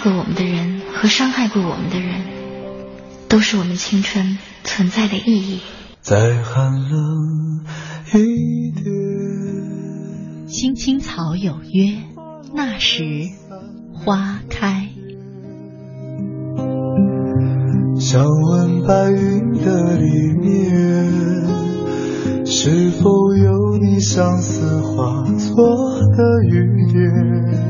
爱过我们的人和伤害过我们的人，都是我们青春存在的意义。再寒冷一点。青青草有约，那时花开。想问白云的里面，是否有你相思化作的雨点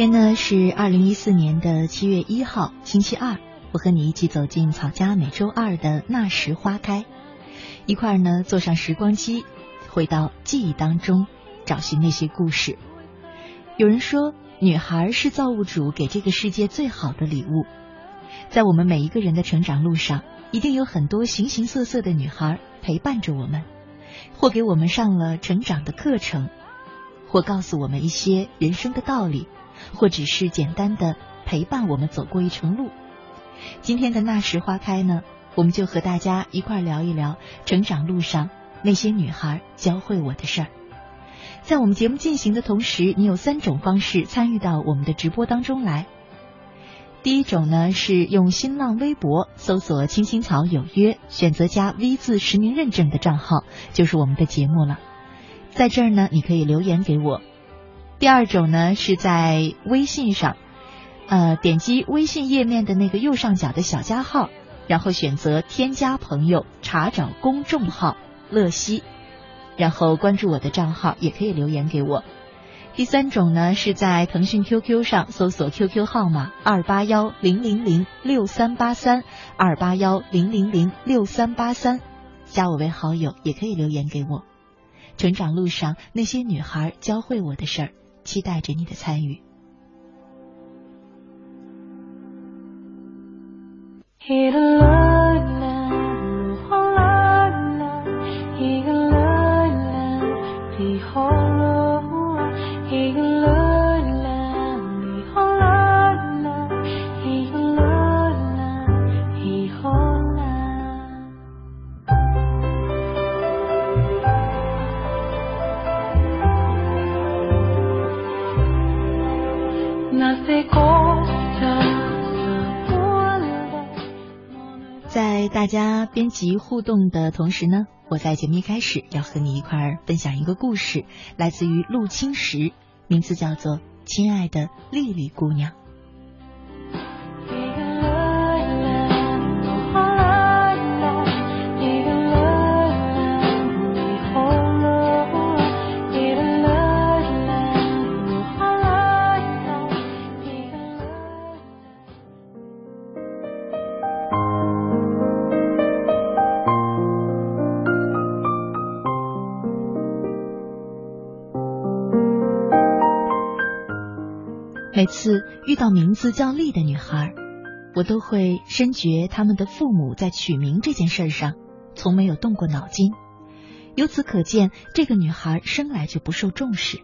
今天呢是二零一四年的七月一号，星期二，我和你一起走进草家每周二的那时花开，一块儿呢坐上时光机，回到记忆当中，找寻那些故事。有人说，女孩是造物主给这个世界最好的礼物，在我们每一个人的成长路上，一定有很多形形色色的女孩陪伴着我们，或给我们上了成长的课程，或告诉我们一些人生的道理。或只是简单的陪伴我们走过一程路。今天的那时花开呢，我们就和大家一块聊一聊成长路上那些女孩教会我的事儿。在我们节目进行的同时，你有三种方式参与到我们的直播当中来。第一种呢是用新浪微博搜索“青青草有约”，选择加 V 字实名认证的账号，就是我们的节目了。在这儿呢，你可以留言给我。第二种呢，是在微信上，呃，点击微信页面的那个右上角的小加号，然后选择添加朋友，查找公众号乐西，然后关注我的账号，也可以留言给我。第三种呢，是在腾讯 QQ 上搜索 QQ 号码二八幺零零零六三八三二八幺零零零六三八三，加我为好友，也可以留言给我。成长路上那些女孩教会我的事儿。期待着你的参与。在大家编辑互动的同时呢，我在节目一开始要和你一块儿分享一个故事，来自于陆青石，名字叫做《亲爱的丽丽姑娘。每次遇到名字叫丽的女孩，我都会深觉他们的父母在取名这件事上从没有动过脑筋。由此可见，这个女孩生来就不受重视，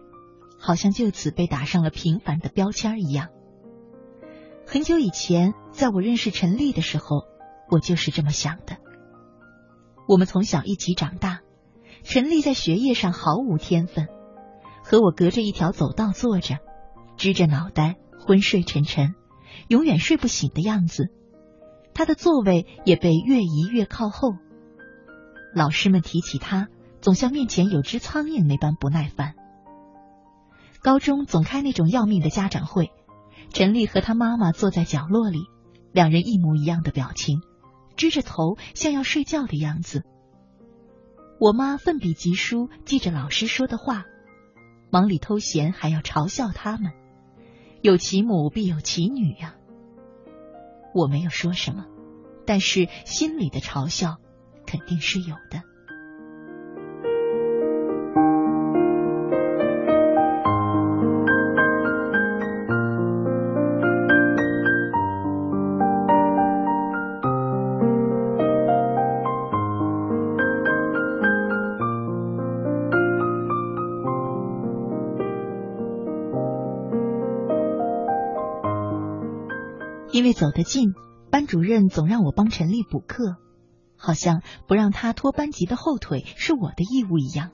好像就此被打上了平凡的标签一样。很久以前，在我认识陈丽的时候，我就是这么想的。我们从小一起长大，陈丽在学业上毫无天分，和我隔着一条走道坐着。支着脑袋，昏睡沉沉，永远睡不醒的样子。他的座位也被越移越靠后。老师们提起他，总像面前有只苍蝇那般不耐烦。高中总开那种要命的家长会，陈丽和他妈妈坐在角落里，两人一模一样的表情，支着头像要睡觉的样子。我妈奋笔疾书，记着老师说的话，忙里偷闲，还要嘲笑他们。有其母必有其女呀！我没有说什么，但是心里的嘲笑肯定是有的。走得近，班主任总让我帮陈丽补课，好像不让他拖班级的后腿是我的义务一样。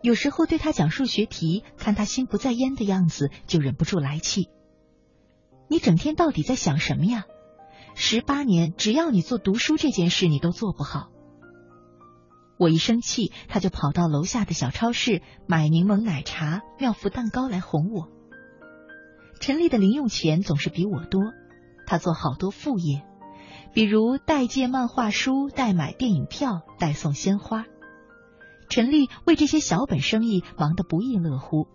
有时候对他讲数学题，看他心不在焉的样子，就忍不住来气。你整天到底在想什么呀？十八年，只要你做读书这件事，你都做不好。我一生气，他就跑到楼下的小超市买柠檬奶茶、妙福蛋糕来哄我。陈丽的零用钱总是比我多。他做好多副业，比如代借漫画书、代买电影票、代送鲜花。陈丽为这些小本生意忙得不亦乐乎，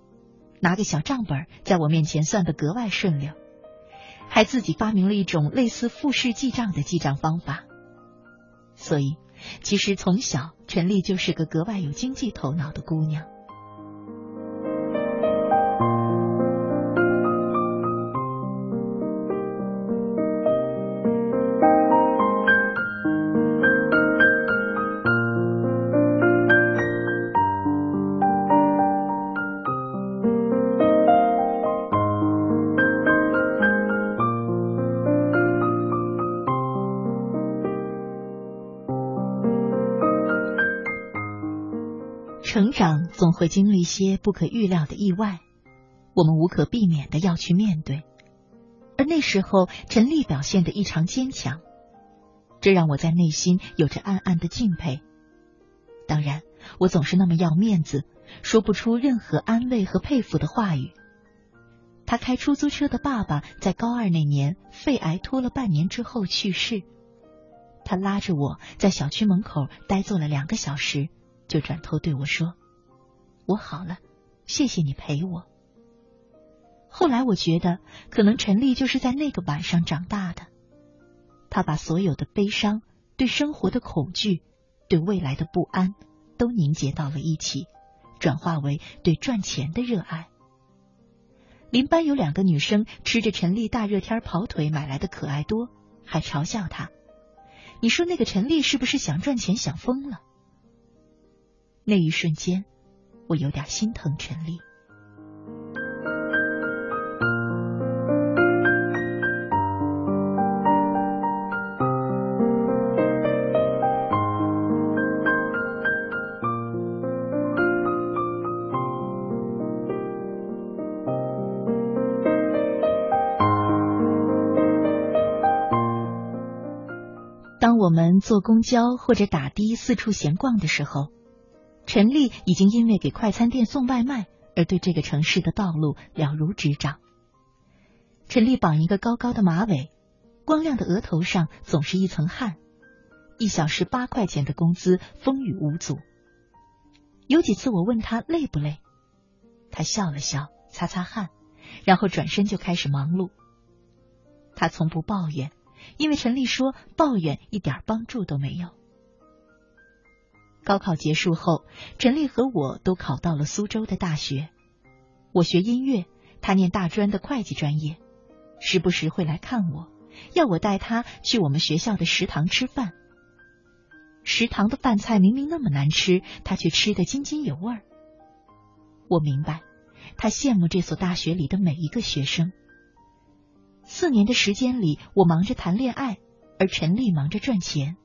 拿个小账本在我面前算得格外顺溜，还自己发明了一种类似复式记账的记账方法。所以，其实从小陈丽就是个格外有经济头脑的姑娘。成长总会经历一些不可预料的意外，我们无可避免的要去面对。而那时候，陈丽表现的异常坚强，这让我在内心有着暗暗的敬佩。当然，我总是那么要面子，说不出任何安慰和佩服的话语。他开出租车的爸爸在高二那年肺癌拖了半年之后去世，他拉着我在小区门口呆坐了两个小时。就转头对我说：“我好了，谢谢你陪我。”后来我觉得，可能陈丽就是在那个晚上长大的。他把所有的悲伤、对生活的恐惧、对未来的不安，都凝结到了一起，转化为对赚钱的热爱。邻班有两个女生吃着陈丽大热天跑腿买来的可爱多，还嘲笑他：“你说那个陈丽是不是想赚钱想疯了？”那一瞬间，我有点心疼陈丽。当我们坐公交或者打的四处闲逛的时候。陈丽已经因为给快餐店送外卖而对这个城市的道路了如指掌。陈丽绑一个高高的马尾，光亮的额头上总是一层汗，一小时八块钱的工资风雨无阻。有几次我问他累不累，他笑了笑，擦擦汗，然后转身就开始忙碌。他从不抱怨，因为陈丽说抱怨一点帮助都没有。高考结束后，陈丽和我都考到了苏州的大学。我学音乐，他念大专的会计专业，时不时会来看我，要我带他去我们学校的食堂吃饭。食堂的饭菜明明那么难吃，他却吃得津津有味。我明白，他羡慕这所大学里的每一个学生。四年的时间里，我忙着谈恋爱，而陈丽忙着赚钱。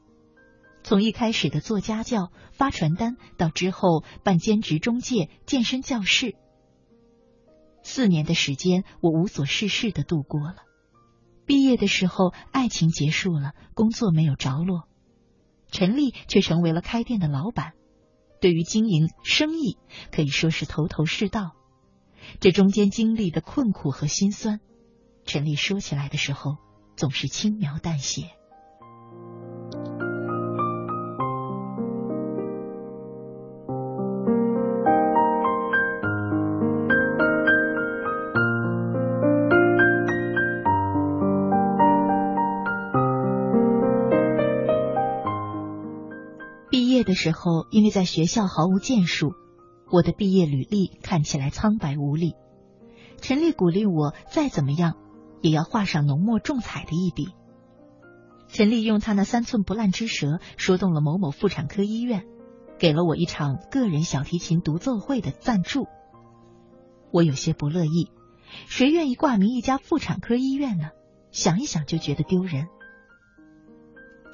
从一开始的做家教、发传单，到之后办兼职中介、健身教室，四年的时间，我无所事事的度过了。毕业的时候，爱情结束了，工作没有着落，陈丽却成为了开店的老板。对于经营生意，可以说是头头是道。这中间经历的困苦和心酸，陈丽说起来的时候，总是轻描淡写。时候，因为在学校毫无建树，我的毕业履历看起来苍白无力。陈丽鼓励我，再怎么样也要画上浓墨重彩的一笔。陈丽用他那三寸不烂之舌说动了某某妇产科医院，给了我一场个人小提琴独奏会的赞助。我有些不乐意，谁愿意挂名一家妇产科医院呢？想一想就觉得丢人。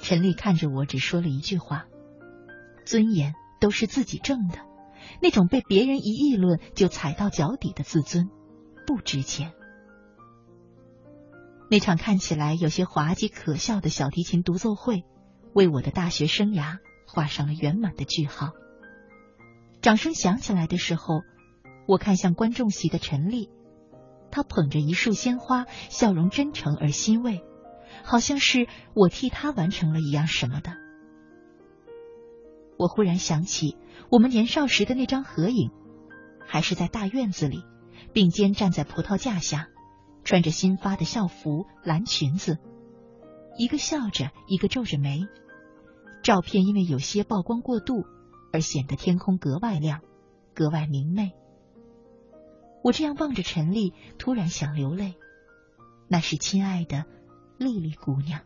陈丽看着我，只说了一句话。尊严都是自己挣的，那种被别人一议论就踩到脚底的自尊，不值钱。那场看起来有些滑稽可笑的小提琴独奏会，为我的大学生涯画上了圆满的句号。掌声响起来的时候，我看向观众席的陈丽，她捧着一束鲜花，笑容真诚而欣慰，好像是我替她完成了一样什么的。我忽然想起我们年少时的那张合影，还是在大院子里，并肩站在葡萄架下，穿着新发的校服蓝裙子，一个笑着，一个皱着眉。照片因为有些曝光过度，而显得天空格外亮，格外明媚。我这样望着陈丽，突然想流泪。那是亲爱的丽丽姑娘。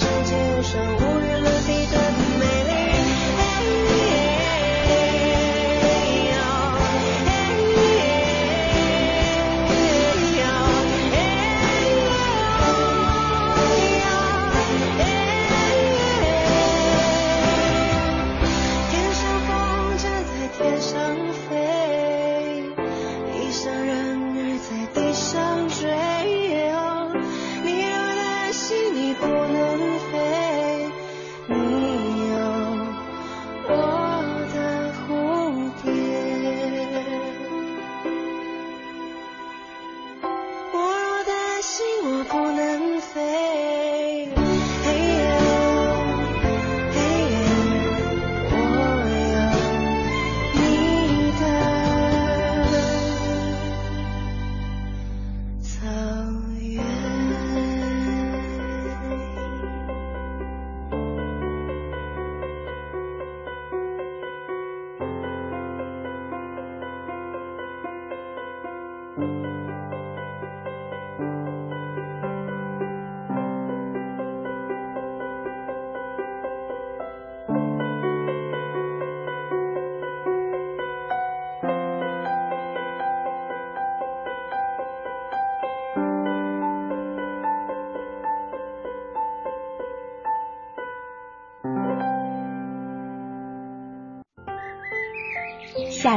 世界上无与伦比的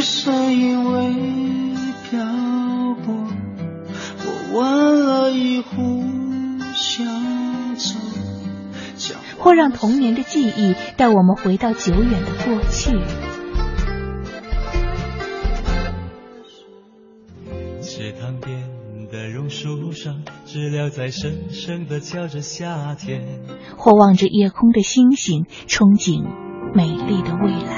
是因为漂泊，我问了一壶香酒，或让童年的记忆带我们回到久远的过去。池塘边的榕树上，知了在深深的叫着夏天。或望着夜空的星星，憧憬美丽的未来。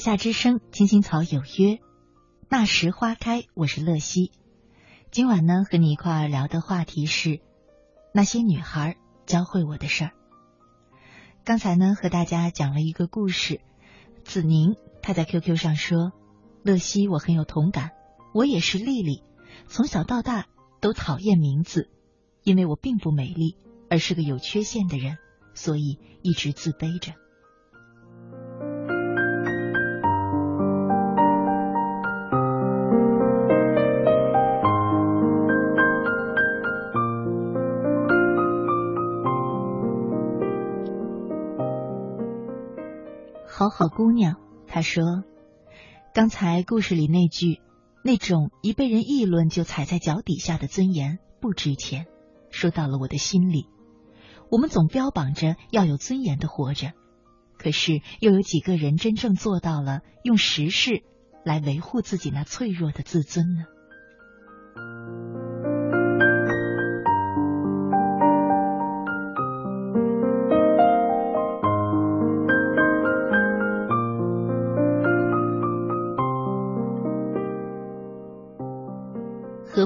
夏之声，青青草有约，那时花开。我是乐西。今晚呢，和你一块儿聊的话题是那些女孩教会我的事儿。刚才呢，和大家讲了一个故事。子宁他在 QQ 上说：“乐西，我很有同感，我也是丽丽，从小到大都讨厌名字，因为我并不美丽，而是个有缺陷的人，所以一直自卑着。”好姑娘，她说：“刚才故事里那句，那种一被人议论就踩在脚底下的尊严不值钱，说到了我的心里。我们总标榜着要有尊严的活着，可是又有几个人真正做到了用实事来维护自己那脆弱的自尊呢？”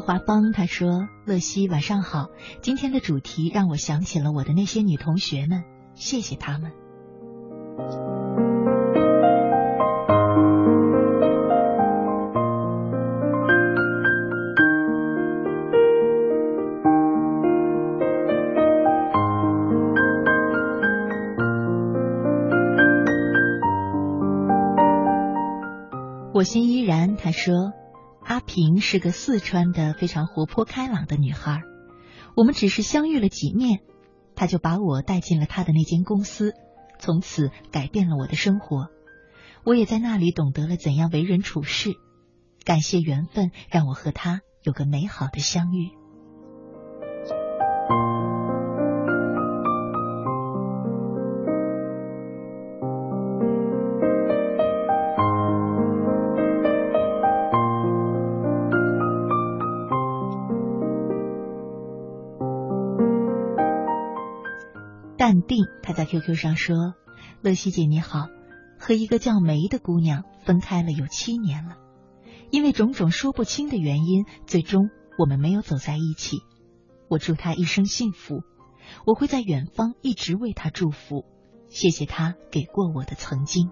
华邦他说：“乐西，晚上好。今天的主题让我想起了我的那些女同学们，谢谢她们。”我心依然他说。婷是个四川的非常活泼开朗的女孩，我们只是相遇了几面，她就把我带进了她的那间公司，从此改变了我的生活。我也在那里懂得了怎样为人处事。感谢缘分，让我和她有个美好的相遇。在 QQ 上说：“乐西姐你好，和一个叫梅的姑娘分开了有七年了，因为种种说不清的原因，最终我们没有走在一起。我祝她一生幸福，我会在远方一直为她祝福。谢谢她给过我的曾经。”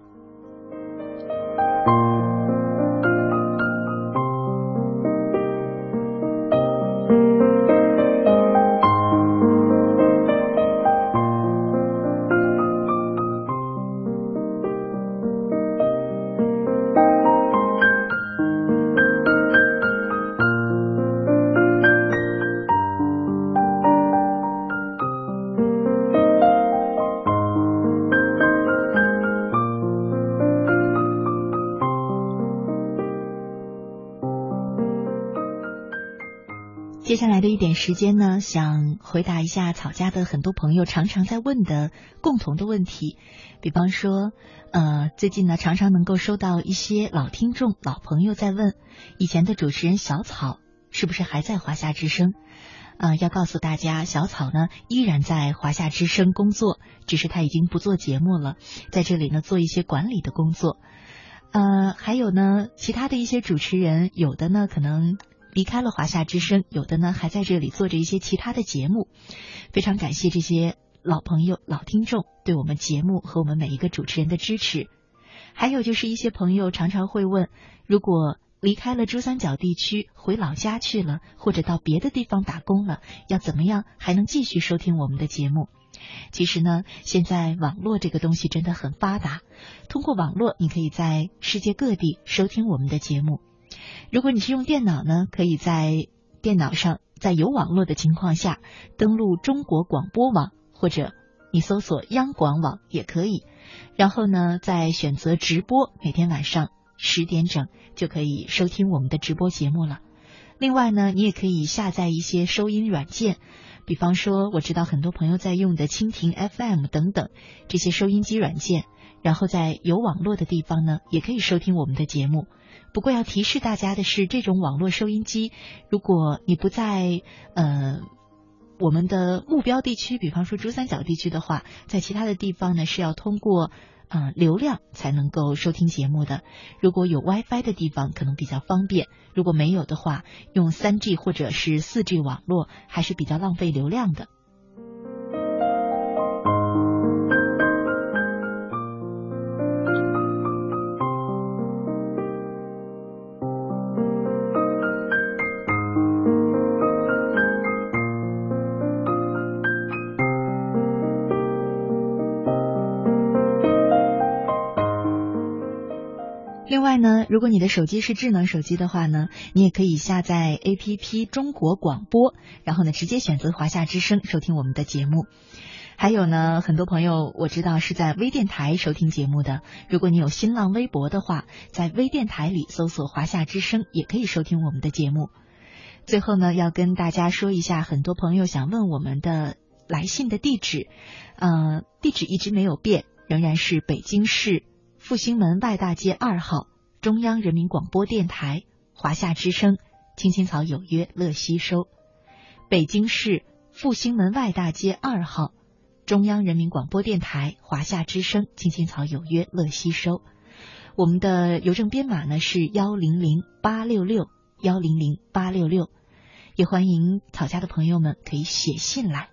接下来的一点时间呢，想回答一下草家的很多朋友常常在问的共同的问题，比方说，呃，最近呢常常能够收到一些老听众、老朋友在问，以前的主持人小草是不是还在华夏之声？啊，要告诉大家，小草呢依然在华夏之声工作，只是他已经不做节目了，在这里呢做一些管理的工作。呃，还有呢，其他的一些主持人，有的呢可能。离开了华夏之声，有的呢还在这里做着一些其他的节目。非常感谢这些老朋友、老听众对我们节目和我们每一个主持人的支持。还有就是一些朋友常常会问，如果离开了珠三角地区回老家去了，或者到别的地方打工了，要怎么样还能继续收听我们的节目？其实呢，现在网络这个东西真的很发达，通过网络，你可以在世界各地收听我们的节目。如果你是用电脑呢，可以在电脑上，在有网络的情况下登录中国广播网，或者你搜索央广网也可以。然后呢，再选择直播，每天晚上十点整就可以收听我们的直播节目了。另外呢，你也可以下载一些收音软件，比方说我知道很多朋友在用的蜻蜓 FM 等等这些收音机软件，然后在有网络的地方呢，也可以收听我们的节目。不过要提示大家的是，这种网络收音机，如果你不在呃我们的目标地区，比方说珠三角地区的话，在其他的地方呢是要通过啊、流量才能够收听节目的。如果有 WiFi 的地方，可能比较方便；如果没有的话，用 3G 或者是 4G 网络还是比较浪费流量的。如果你的手机是智能手机的话呢，你也可以下载 APP 中国广播，然后呢直接选择华夏之声收听我们的节目。还有呢，很多朋友我知道是在微电台收听节目的。如果你有新浪微博的话，在微电台里搜索“华夏之声”也可以收听我们的节目。最后呢，要跟大家说一下，很多朋友想问我们的来信的地址，呃，地址一直没有变，仍然是北京市复兴门外大街二号中央人民广播电台华夏之声，青青草有约，乐西收。北京市复兴门外大街二号中央人民广播电台华夏之声，青青草有约，乐西收。我们的邮政编码呢是幺零零八六六幺零零八六六，也欢迎草家的朋友们可以写信来。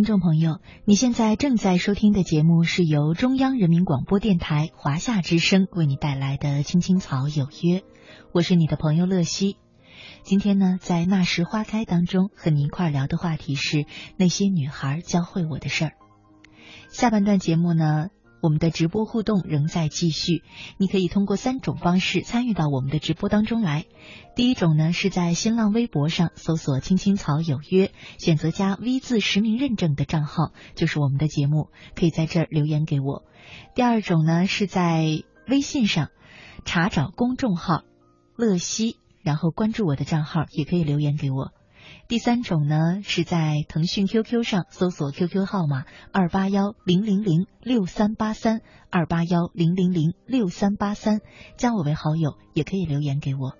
听众朋友，你现在正在收听的节目是由中央人民广播电台华夏之声为你带来的《青青草有约》，我是你的朋友乐西。今天呢，在那时花开当中和你一块聊的话题是那些女孩教会我的事儿。下半段节目呢。我们的直播互动仍在继续，你可以通过三种方式参与到我们的直播当中来。第一种呢，是在新浪微博上搜索“青青草有约”，选择加 V 字实名认证的账号，就是我们的节目，可以在这儿留言给我。第二种呢，是在微信上查找公众号“乐西”，然后关注我的账号，也可以留言给我。第三种呢，是在腾讯 QQ 上搜索 QQ 号码二八幺零零零六三八三二八幺零零零六三八三，加我为好友，也可以留言给我。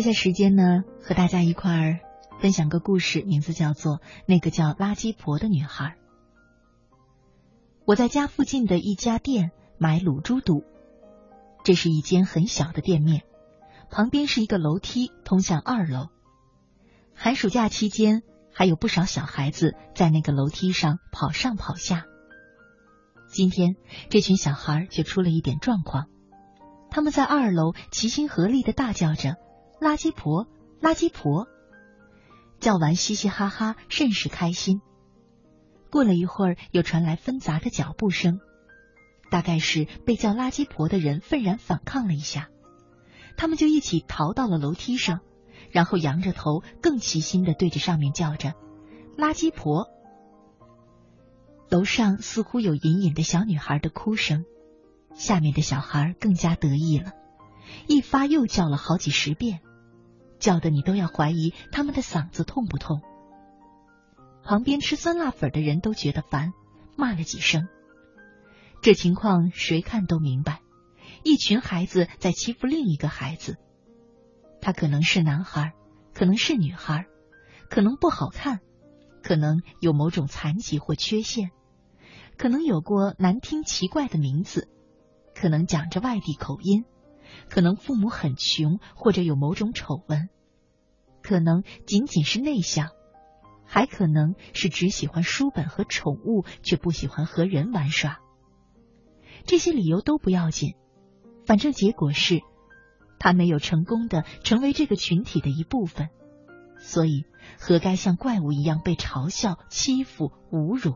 接下时间呢，和大家一块儿分享个故事，名字叫做《那个叫垃圾婆的女孩》。我在家附近的一家店买卤猪肚，这是一间很小的店面，旁边是一个楼梯通向二楼。寒暑假期间，还有不少小孩子在那个楼梯上跑上跑下。今天这群小孩就出了一点状况，他们在二楼齐心合力的大叫着。垃圾婆，垃圾婆，叫完嘻嘻哈哈，甚是开心。过了一会儿，又传来纷杂的脚步声，大概是被叫垃圾婆的人愤然反抗了一下，他们就一起逃到了楼梯上，然后仰着头，更齐心的对着上面叫着“垃圾婆”。楼上似乎有隐隐的小女孩的哭声，下面的小孩更加得意了，一发又叫了好几十遍。叫的你都要怀疑他们的嗓子痛不痛。旁边吃酸辣粉的人都觉得烦，骂了几声。这情况谁看都明白，一群孩子在欺负另一个孩子。他可能是男孩，可能是女孩，可能不好看，可能有某种残疾或缺陷，可能有过难听奇怪的名字，可能讲着外地口音。可能父母很穷，或者有某种丑闻；可能仅仅是内向，还可能是只喜欢书本和宠物，却不喜欢和人玩耍。这些理由都不要紧，反正结果是，他没有成功的成为这个群体的一部分，所以何该像怪物一样被嘲笑、欺负、侮辱？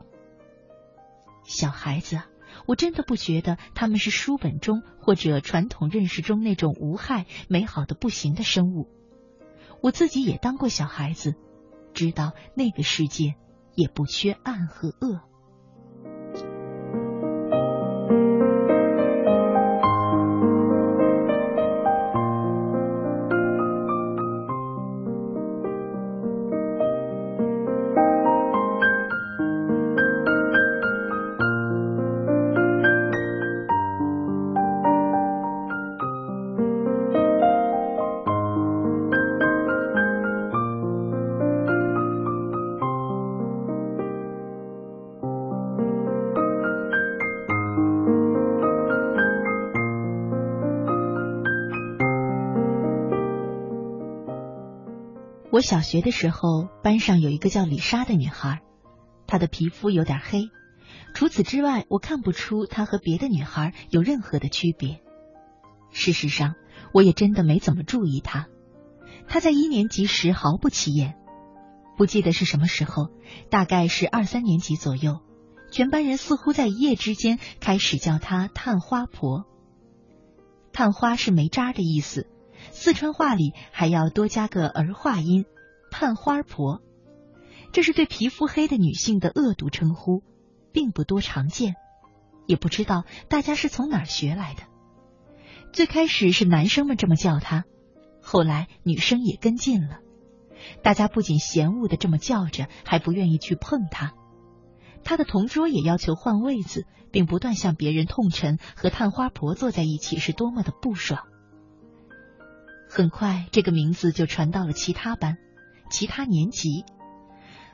小孩子。我真的不觉得他们是书本中或者传统认识中那种无害、美好的不行的生物。我自己也当过小孩子，知道那个世界也不缺暗和恶。我小学的时候，班上有一个叫李莎的女孩，她的皮肤有点黑，除此之外，我看不出她和别的女孩有任何的区别。事实上，我也真的没怎么注意她。她在一年级时毫不起眼，不记得是什么时候，大概是二三年级左右，全班人似乎在一夜之间开始叫她“探花婆”。探花是没渣的意思。四川话里还要多加个儿化音，探花婆，这是对皮肤黑的女性的恶毒称呼，并不多常见，也不知道大家是从哪儿学来的。最开始是男生们这么叫她，后来女生也跟进了，大家不仅嫌恶的这么叫着，还不愿意去碰她。她的同桌也要求换位子，并不断向别人痛陈和探花婆坐在一起是多么的不爽。很快，这个名字就传到了其他班、其他年级。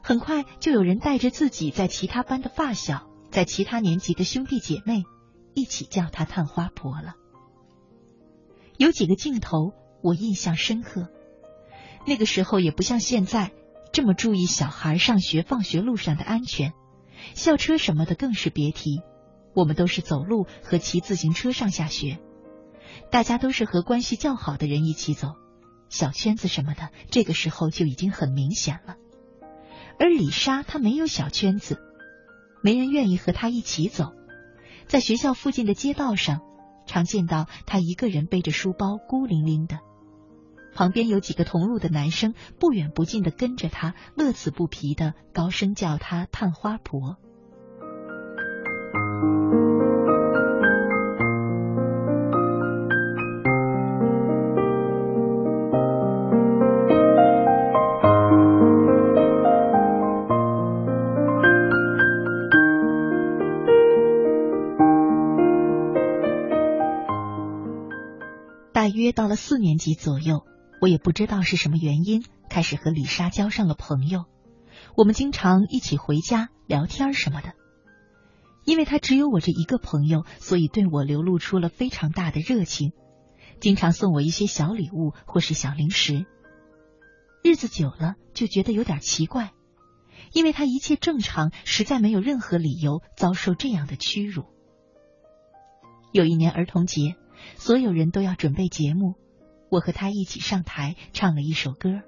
很快，就有人带着自己在其他班的发小，在其他年级的兄弟姐妹，一起叫她“探花婆”了。有几个镜头我印象深刻。那个时候也不像现在这么注意小孩上学放学路上的安全，校车什么的更是别提。我们都是走路和骑自行车上下学。大家都是和关系较好的人一起走，小圈子什么的，这个时候就已经很明显了。而李莎她没有小圈子，没人愿意和她一起走。在学校附近的街道上，常见到她一个人背着书包，孤零零的。旁边有几个同路的男生，不远不近的跟着她，乐此不疲的高声叫她“探花婆”。到了四年级左右，我也不知道是什么原因，开始和李莎交上了朋友。我们经常一起回家聊天什么的。因为她只有我这一个朋友，所以对我流露出了非常大的热情，经常送我一些小礼物或是小零食。日子久了，就觉得有点奇怪，因为他一切正常，实在没有任何理由遭受这样的屈辱。有一年儿童节。所有人都要准备节目，我和他一起上台唱了一首歌，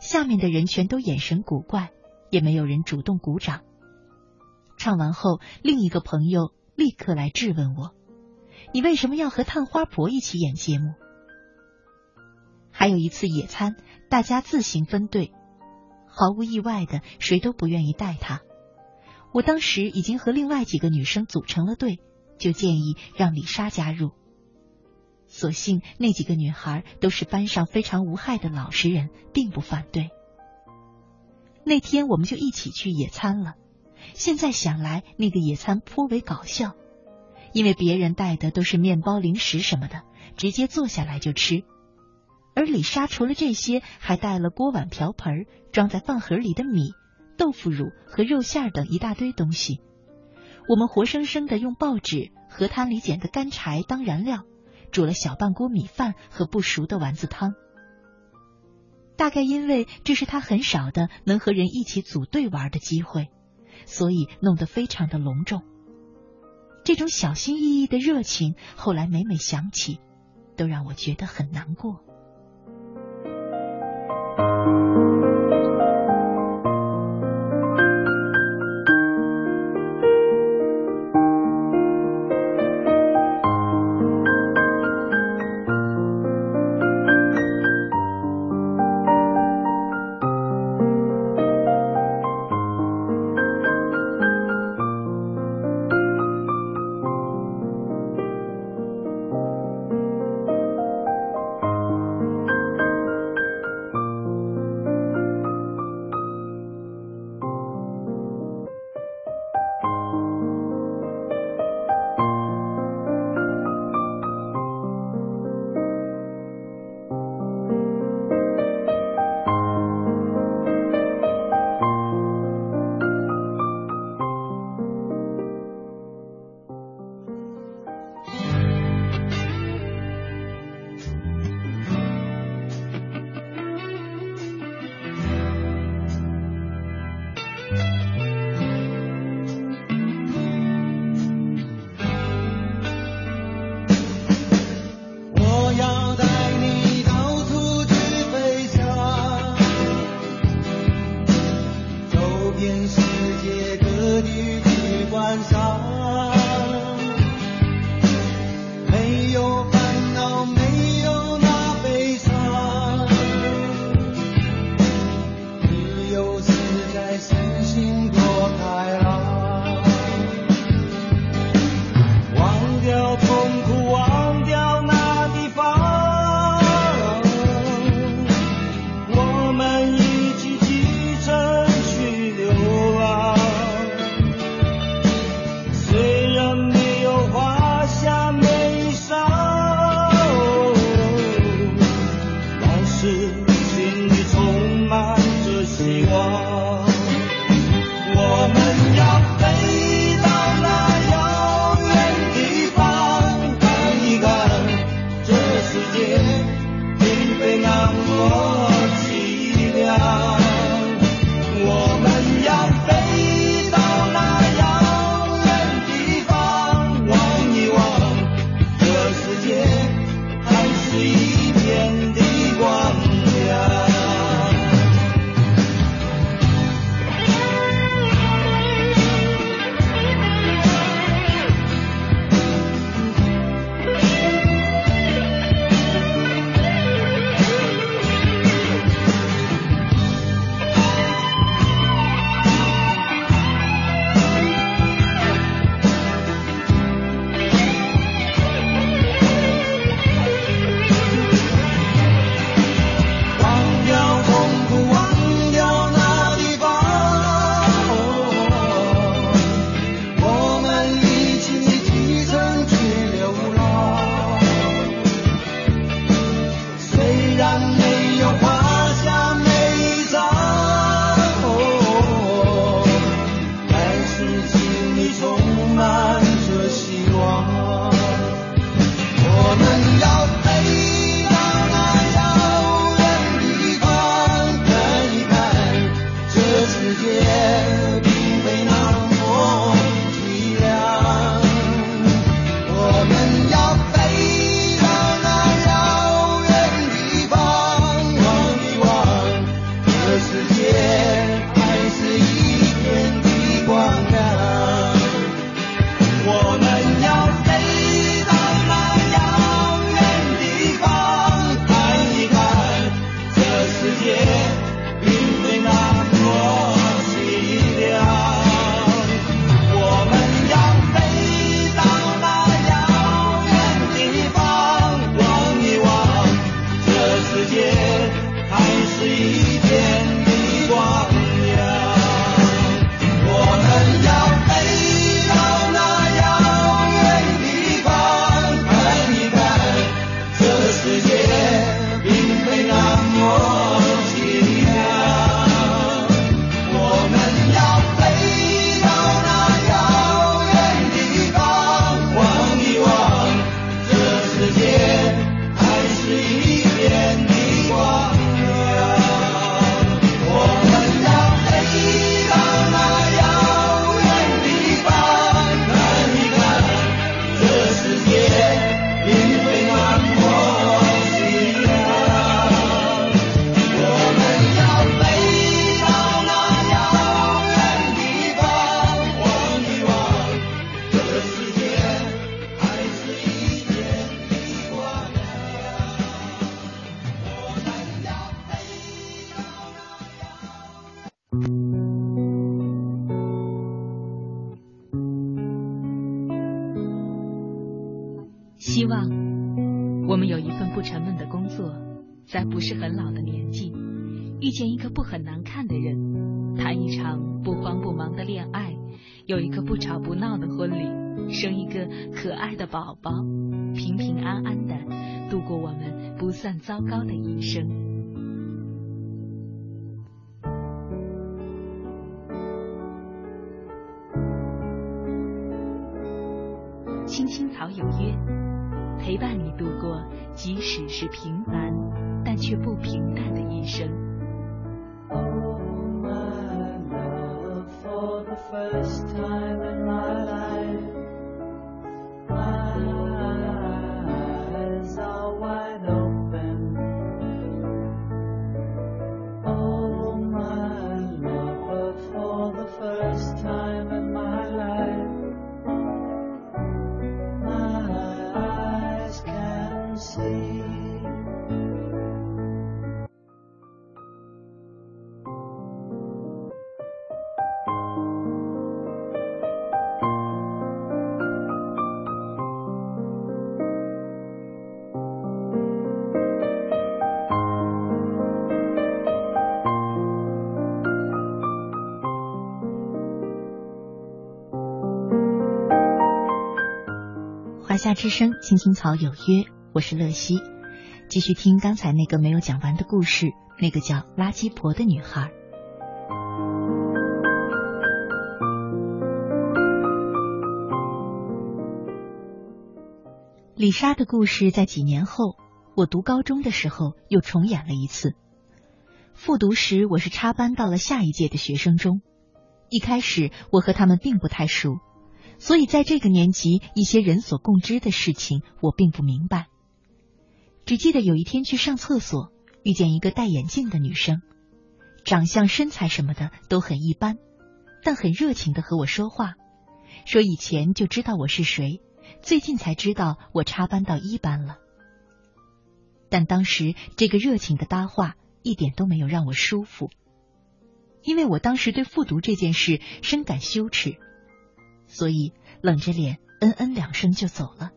下面的人全都眼神古怪，也没有人主动鼓掌。唱完后，另一个朋友立刻来质问我：“你为什么要和探花婆一起演节目？”还有一次野餐，大家自行分队，毫无意外的，谁都不愿意带他。我当时已经和另外几个女生组成了队，就建议让李莎加入。所幸那几个女孩都是班上非常无害的老实人，并不反对。那天我们就一起去野餐了。现在想来，那个野餐颇为搞笑，因为别人带的都是面包、零食什么的，直接坐下来就吃。而李莎除了这些，还带了锅碗瓢盆，装在饭盒里的米、豆腐乳和肉馅等一大堆东西。我们活生生的用报纸、河滩里捡的干柴当燃料。煮了小半锅米饭和不熟的丸子汤，大概因为这是他很少的能和人一起组队玩的机会，所以弄得非常的隆重。这种小心翼翼的热情，后来每每想起，都让我觉得很难过。宝宝，平平安安的度过我们不算糟糕的一生。青青草有约，陪伴你度过即使是平凡但却不平淡的一生。Oh, my love, for the first time. 华夏之声，青青草有约，我是乐西。继续听刚才那个没有讲完的故事，那个叫垃圾婆的女孩。李莎的故事在几年后，我读高中的时候又重演了一次。复读时，我是插班到了下一届的学生中。一开始，我和他们并不太熟，所以在这个年级，一些人所共知的事情，我并不明白。只记得有一天去上厕所，遇见一个戴眼镜的女生，长相、身材什么的都很一般，但很热情的和我说话，说以前就知道我是谁，最近才知道我插班到一班了。但当时这个热情的搭话。一点都没有让我舒服，因为我当时对复读这件事深感羞耻，所以冷着脸嗯嗯两声就走了。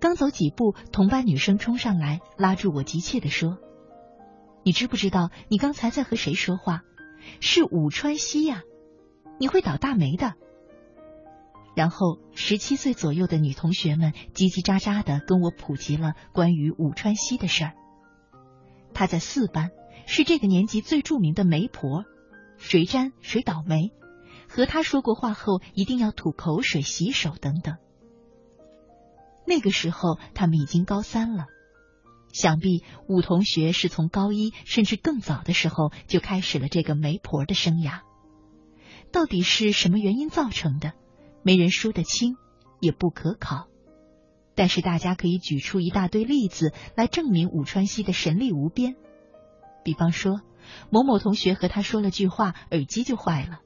刚走几步，同班女生冲上来拉住我，急切的说：“你知不知道你刚才在和谁说话？是武川西呀！你会倒大霉的。”然后十七岁左右的女同学们叽叽喳喳的跟我普及了关于武川西的事儿。她在四班，是这个年级最著名的媒婆，谁沾谁倒霉，和他说过话后一定要吐口水、洗手等等。那个时候他们已经高三了，想必武同学是从高一甚至更早的时候就开始了这个媒婆的生涯。到底是什么原因造成的，没人说得清，也不可考。但是大家可以举出一大堆例子来证明武川西的神力无边，比方说某某同学和他说了句话，耳机就坏了；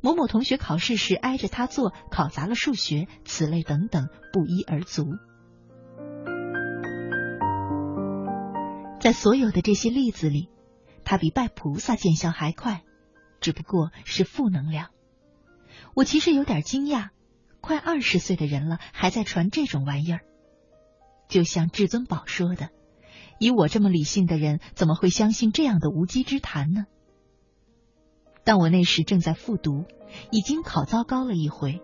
某某同学考试时挨着他坐，考砸了数学，此类等等不一而足。在所有的这些例子里，他比拜菩萨见效还快，只不过是负能量。我其实有点惊讶。快二十岁的人了，还在传这种玩意儿，就像至尊宝说的：“以我这么理性的人，怎么会相信这样的无稽之谈呢？”但我那时正在复读，已经考糟糕了一回，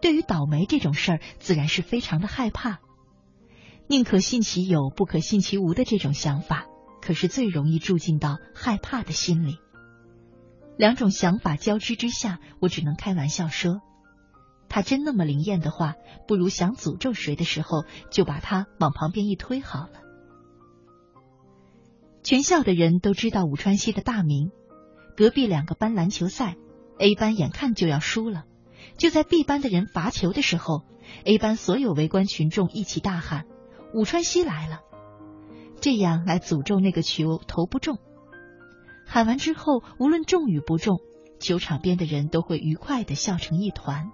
对于倒霉这种事儿，自然是非常的害怕。宁可信其有，不可信其无的这种想法，可是最容易住进到害怕的心里。两种想法交织之下，我只能开玩笑说。他真那么灵验的话，不如想诅咒谁的时候，就把他往旁边一推好了。全校的人都知道武川西的大名，隔壁两个班篮球赛，A 班眼看就要输了，就在 B 班的人罚球的时候，A 班所有围观群众一起大喊：“武川西来了！”这样来诅咒那个球投不中。喊完之后，无论中与不中，球场边的人都会愉快的笑成一团。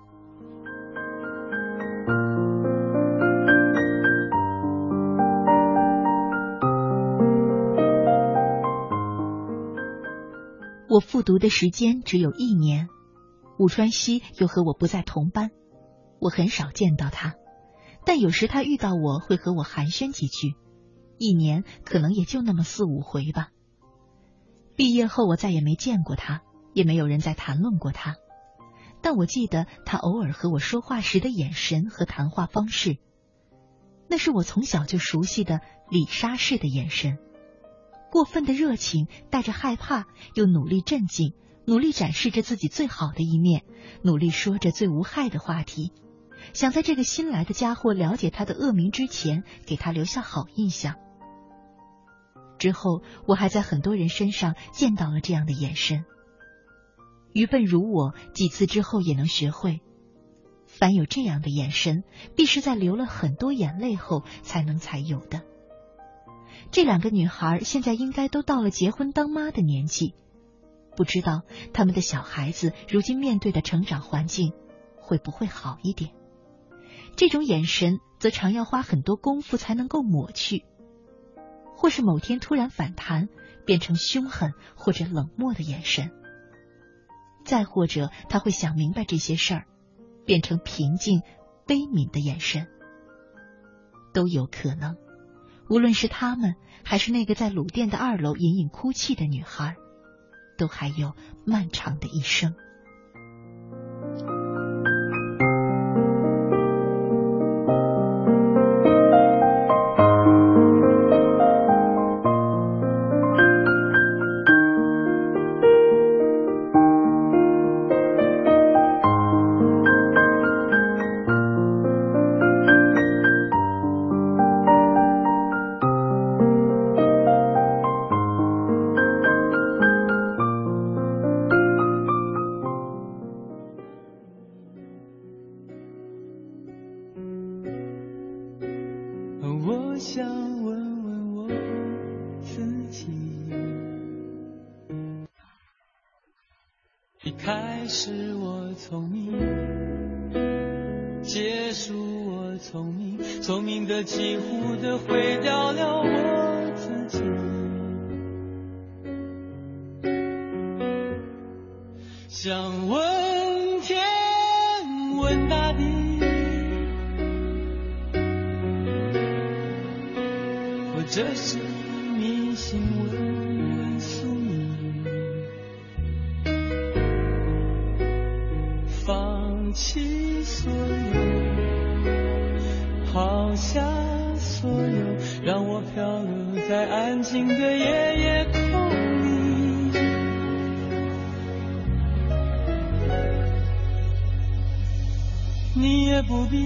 我复读的时间只有一年，武川西又和我不在同班，我很少见到他，但有时他遇到我会和我寒暄几句，一年可能也就那么四五回吧。毕业后我再也没见过他，也没有人再谈论过他，但我记得他偶尔和我说话时的眼神和谈话方式，那是我从小就熟悉的李莎式的眼神。过分的热情，带着害怕，又努力镇静，努力展示着自己最好的一面，努力说着最无害的话题，想在这个新来的家伙了解他的恶名之前，给他留下好印象。之后，我还在很多人身上见到了这样的眼神。愚笨如我，几次之后也能学会，凡有这样的眼神，必是在流了很多眼泪后才能才有的。这两个女孩现在应该都到了结婚当妈的年纪，不知道他们的小孩子如今面对的成长环境会不会好一点？这种眼神则常要花很多功夫才能够抹去，或是某天突然反弹，变成凶狠或者冷漠的眼神；再或者他会想明白这些事儿，变成平静悲悯的眼神，都有可能。无论是他们，还是那个在鲁店的二楼隐隐哭泣的女孩，都还有漫长的一生。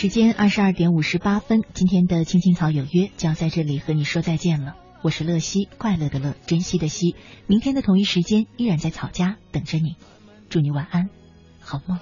时间二十二点五十八分，今天的青青草有约就要在这里和你说再见了。我是乐西，快乐的乐，珍惜的惜。明天的同一时间依然在草家等着你，祝你晚安，好梦。